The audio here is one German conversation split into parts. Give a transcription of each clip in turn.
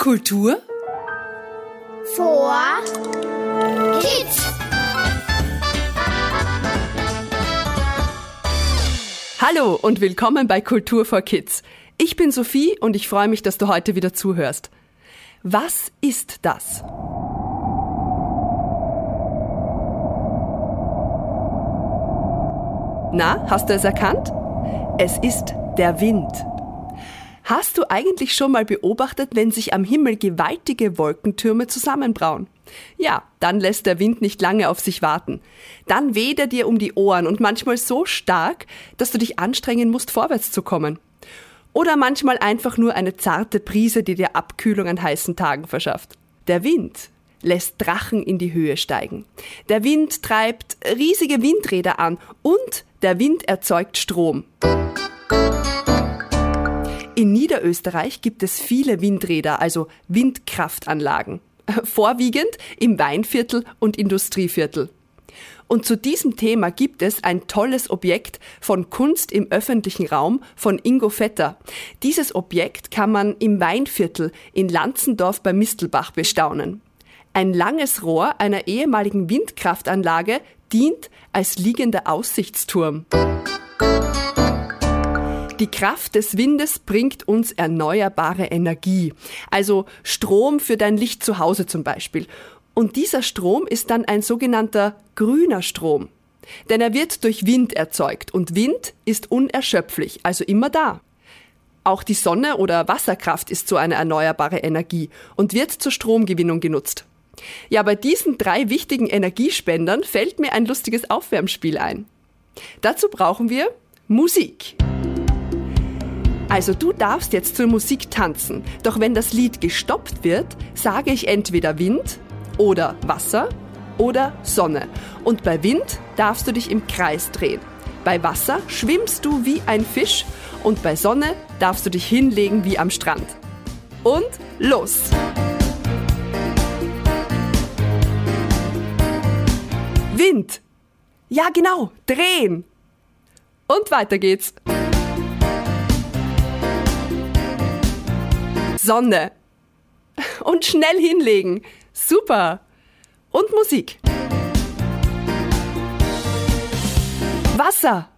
Kultur vor Kids. Hallo und willkommen bei Kultur for Kids. Ich bin Sophie und ich freue mich, dass du heute wieder zuhörst. Was ist das? Na, hast du es erkannt? Es ist der Wind. Hast du eigentlich schon mal beobachtet, wenn sich am Himmel gewaltige Wolkentürme zusammenbrauen? Ja, dann lässt der Wind nicht lange auf sich warten. Dann weht er dir um die Ohren und manchmal so stark, dass du dich anstrengen musst, vorwärts zu kommen. Oder manchmal einfach nur eine zarte Brise, die dir Abkühlung an heißen Tagen verschafft. Der Wind lässt Drachen in die Höhe steigen. Der Wind treibt riesige Windräder an und der Wind erzeugt Strom. In Niederösterreich gibt es viele Windräder, also Windkraftanlagen. Vorwiegend im Weinviertel und Industrieviertel. Und zu diesem Thema gibt es ein tolles Objekt von Kunst im öffentlichen Raum von Ingo Vetter. Dieses Objekt kann man im Weinviertel in Lanzendorf bei Mistelbach bestaunen. Ein langes Rohr einer ehemaligen Windkraftanlage dient als liegender Aussichtsturm. Die Kraft des Windes bringt uns erneuerbare Energie, also Strom für dein Licht zu Hause zum Beispiel. Und dieser Strom ist dann ein sogenannter grüner Strom. Denn er wird durch Wind erzeugt und Wind ist unerschöpflich, also immer da. Auch die Sonne oder Wasserkraft ist so eine erneuerbare Energie und wird zur Stromgewinnung genutzt. Ja, bei diesen drei wichtigen Energiespendern fällt mir ein lustiges Aufwärmspiel ein. Dazu brauchen wir Musik. Also du darfst jetzt zur Musik tanzen, doch wenn das Lied gestoppt wird, sage ich entweder Wind oder Wasser oder Sonne. Und bei Wind darfst du dich im Kreis drehen. Bei Wasser schwimmst du wie ein Fisch und bei Sonne darfst du dich hinlegen wie am Strand. Und los! Wind! Ja, genau, drehen! Und weiter geht's. Sonne. Und schnell hinlegen. Super. Und Musik. Wasser.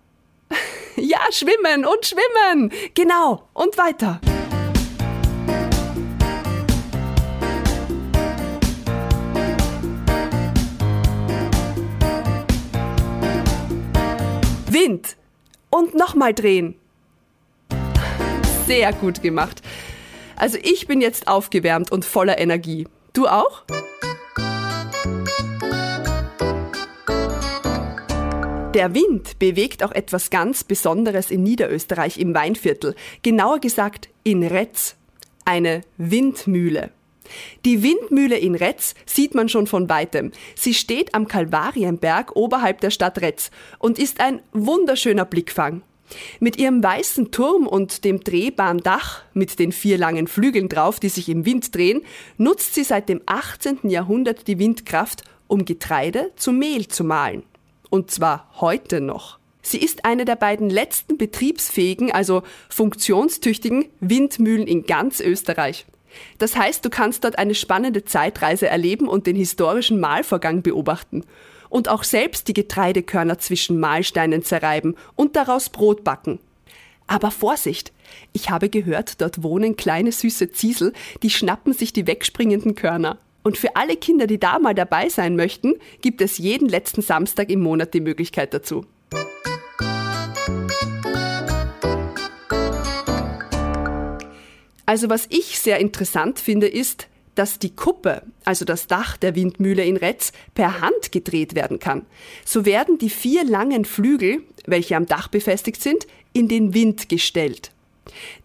Ja, schwimmen und schwimmen. Genau. Und weiter. Wind. Und nochmal drehen. Sehr gut gemacht. Also ich bin jetzt aufgewärmt und voller Energie. Du auch? Der Wind bewegt auch etwas ganz Besonderes in Niederösterreich im Weinviertel, genauer gesagt in Retz, eine Windmühle. Die Windmühle in Retz sieht man schon von weitem. Sie steht am Kalvarienberg oberhalb der Stadt Retz und ist ein wunderschöner Blickfang. Mit ihrem weißen Turm und dem drehbaren Dach mit den vier langen Flügeln drauf, die sich im Wind drehen, nutzt sie seit dem 18. Jahrhundert die Windkraft, um Getreide zu Mehl zu mahlen. Und zwar heute noch. Sie ist eine der beiden letzten betriebsfähigen, also funktionstüchtigen Windmühlen in ganz Österreich. Das heißt, du kannst dort eine spannende Zeitreise erleben und den historischen Mahlvorgang beobachten und auch selbst die Getreidekörner zwischen Mahlsteinen zerreiben und daraus Brot backen. Aber Vorsicht! Ich habe gehört, dort wohnen kleine süße Ziesel, die schnappen sich die wegspringenden Körner. Und für alle Kinder, die da mal dabei sein möchten, gibt es jeden letzten Samstag im Monat die Möglichkeit dazu. Also was ich sehr interessant finde, ist, dass die Kuppe, also das Dach der Windmühle in Retz, per Hand gedreht werden kann. So werden die vier langen Flügel, welche am Dach befestigt sind, in den Wind gestellt.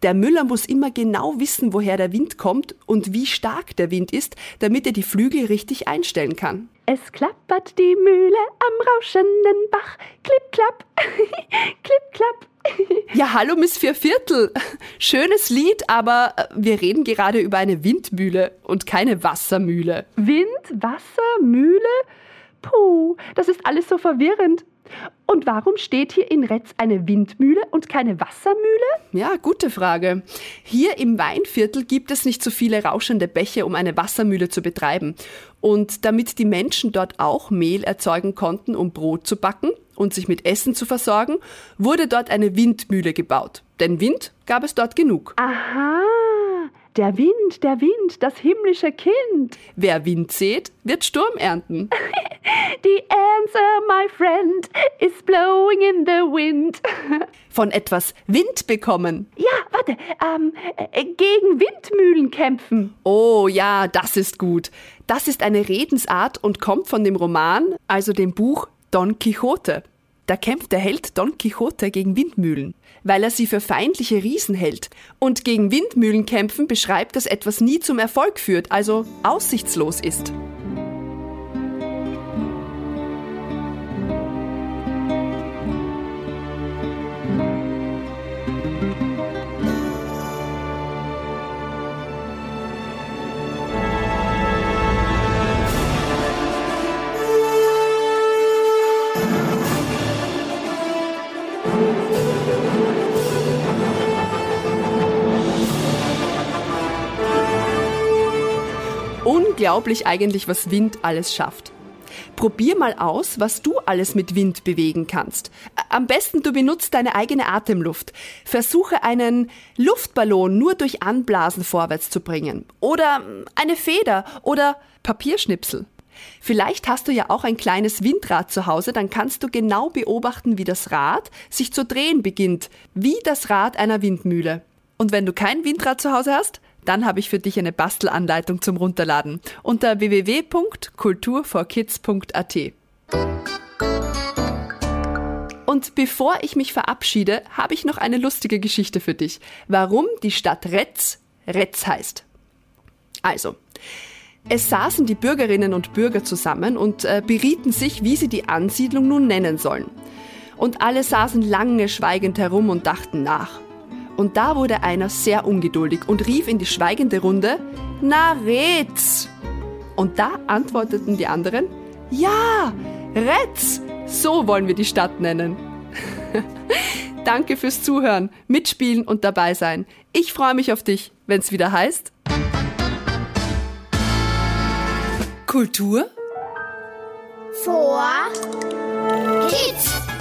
Der Müller muss immer genau wissen, woher der Wind kommt und wie stark der Wind ist, damit er die Flügel richtig einstellen kann. Es klappert die Mühle am rauschenden Bach. Klipp, klapp, klipp, klapp. Ja, hallo Miss Vierviertel. Schönes Lied, aber äh, wir reden gerade über eine Windmühle und keine Wassermühle. Wind, Wasser, Mühle? Puh, das ist alles so verwirrend. Und warum steht hier in Retz eine Windmühle und keine Wassermühle? Ja, gute Frage. Hier im Weinviertel gibt es nicht so viele rauschende Bäche, um eine Wassermühle zu betreiben. Und damit die Menschen dort auch Mehl erzeugen konnten, um Brot zu backen und sich mit Essen zu versorgen, wurde dort eine Windmühle gebaut. Denn Wind gab es dort genug. Aha, der Wind, der Wind, das himmlische Kind. Wer Wind sät, wird Sturm ernten. The answer, my friend, is blowing in the wind. Von etwas Wind bekommen. Ja, warte, ähm, äh, gegen Windmühlen kämpfen. Oh ja, das ist gut. Das ist eine Redensart und kommt von dem Roman, also dem Buch Don Quixote. Da kämpft der Held Don Quixote gegen Windmühlen, weil er sie für feindliche Riesen hält. Und gegen Windmühlen kämpfen beschreibt, dass etwas nie zum Erfolg führt, also aussichtslos ist. Unglaublich eigentlich, was Wind alles schafft. Probier mal aus, was du alles mit Wind bewegen kannst. Am besten du benutzt deine eigene Atemluft. Versuche einen Luftballon nur durch Anblasen vorwärts zu bringen. Oder eine Feder oder Papierschnipsel. Vielleicht hast du ja auch ein kleines Windrad zu Hause, dann kannst du genau beobachten, wie das Rad sich zu drehen beginnt, wie das Rad einer Windmühle. Und wenn du kein Windrad zu Hause hast, dann habe ich für dich eine Bastelanleitung zum Runterladen unter www.kulturforkids.at. Und bevor ich mich verabschiede, habe ich noch eine lustige Geschichte für dich, warum die Stadt Retz Retz heißt. Also, es saßen die Bürgerinnen und Bürger zusammen und äh, berieten sich, wie sie die Ansiedlung nun nennen sollen. Und alle saßen lange schweigend herum und dachten nach. Und da wurde einer sehr ungeduldig und rief in die schweigende Runde, Na Retz! Und da antworteten die anderen, Ja, Retz! So wollen wir die Stadt nennen. Danke fürs Zuhören, Mitspielen und dabei sein. Ich freue mich auf dich, wenn es wieder heißt. Kultur vor Kids.